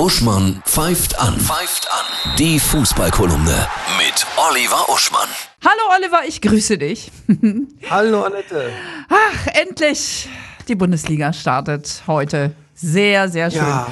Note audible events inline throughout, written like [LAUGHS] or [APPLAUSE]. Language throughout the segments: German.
Uschmann pfeift an. Pfeift an. Die Fußballkolumne mit Oliver Uschmann. Hallo Oliver, ich grüße dich. [LAUGHS] Hallo Annette. Ach, endlich. Die Bundesliga startet heute. Sehr, sehr schön. Ja.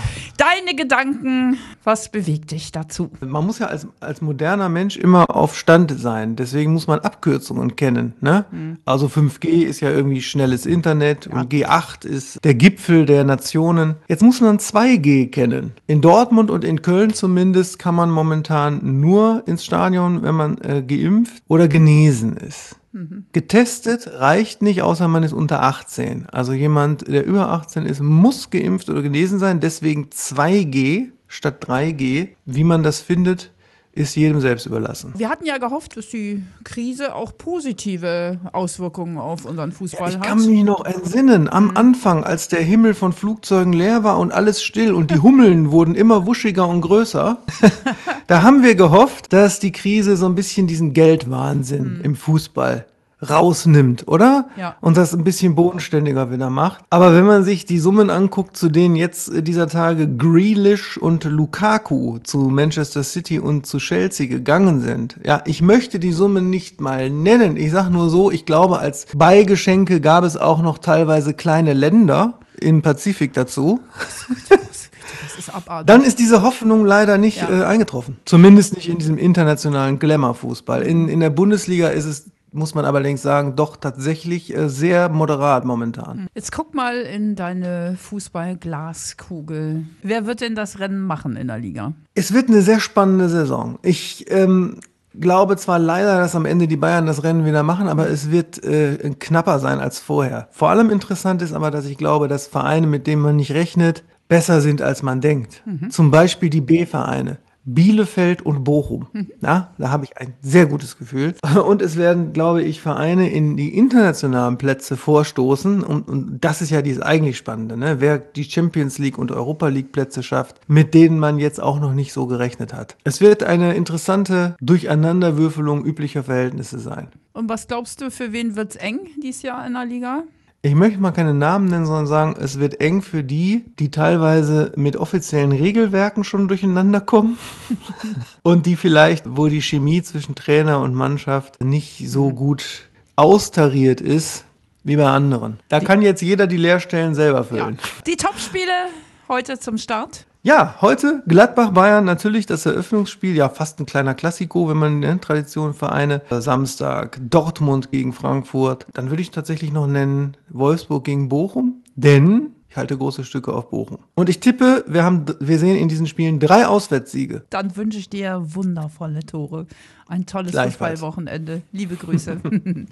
Deine Gedanken, was bewegt dich dazu? Man muss ja als, als moderner Mensch immer auf Stand sein. Deswegen muss man Abkürzungen kennen. Ne? Also 5G ist ja irgendwie schnelles Internet und G8 ist der Gipfel der Nationen. Jetzt muss man 2G kennen. In Dortmund und in Köln zumindest kann man momentan nur ins Stadion, wenn man äh, geimpft oder genesen ist. Getestet reicht nicht, außer man ist unter 18. Also jemand, der über 18 ist, muss geimpft oder genesen sein. Deswegen 2G statt 3G. Wie man das findet, ist jedem selbst überlassen. Wir hatten ja gehofft, dass die Krise auch positive Auswirkungen auf unseren Fußball Ich hat. kann mich noch entsinnen, am Anfang, als der Himmel von Flugzeugen leer war und alles still und die Hummeln [LAUGHS] wurden immer wuschiger und größer, [LAUGHS] da haben wir gehofft, dass die Krise so ein bisschen diesen Geldwahnsinn im Fußball rausnimmt, oder? Ja. Und das ein bisschen bodenständiger wieder macht. Aber wenn man sich die Summen anguckt, zu denen jetzt äh, dieser Tage Grealish und Lukaku zu Manchester City und zu Chelsea gegangen sind, ja, ich möchte die Summen nicht mal nennen. Ich sag nur so, ich glaube, als Beigeschenke gab es auch noch teilweise kleine Länder im Pazifik dazu. [LAUGHS] Das ist abartig. Dann ist diese Hoffnung leider nicht Ja. äh, eingetroffen. Zumindest nicht in diesem internationalen Glamour-Fußball. In, in der Bundesliga ist es, muss man allerdings sagen, doch tatsächlich äh, sehr moderat momentan. Jetzt guck mal in deine Fußballglaskugel. Wer wird denn das Rennen machen in der Liga? Es wird eine sehr spannende Saison. Ich ähm, glaube zwar leider, dass am Ende die Bayern das Rennen wieder machen, aber es wird äh, knapper sein als vorher. Vor allem interessant ist aber, dass ich glaube, dass Vereine, mit denen man nicht rechnet, besser sind, als man denkt. Zum Beispiel die B-Vereine. Bielefeld und Bochum. Ja, da habe ich ein sehr gutes Gefühl. [LAUGHS] Und es werden, glaube ich, Vereine in die internationalen Plätze vorstoßen. Und, und das ist ja dieses eigentlich Spannende, ne? wer die Champions League und Europa League Plätze schafft, mit denen man jetzt auch noch nicht so gerechnet hat. Es wird eine interessante Durcheinanderwürfelung üblicher Verhältnisse sein. Und was glaubst du, für wen wird's eng dieses Jahr in der Liga? Ich möchte mal keine Namen nennen, sondern sagen, es wird eng für die, die teilweise mit offiziellen Regelwerken schon durcheinander kommen [LAUGHS] und die vielleicht, wo die Chemie zwischen Trainer und Mannschaft nicht so gut austariert ist wie bei anderen. Da kann jetzt jeder die Leerstellen selber füllen. Die Topspiele heute zum Start. Ja, heute Gladbach-Bayern natürlich das Eröffnungsspiel, ja fast ein kleiner Klassiko, wenn man ne, Tradition Vereine. Samstag Dortmund gegen Frankfurt. Dann würde ich tatsächlich noch nennen Wolfsburg gegen Bochum, denn ich halte große Stücke auf Bochum. Und ich tippe, wir haben, wir sehen in diesen Spielen drei Auswärtssiege. Dann wünsche ich dir wundervolle Tore. Ein tolles. Fußballwochenende. Liebe Grüße. [LAUGHS]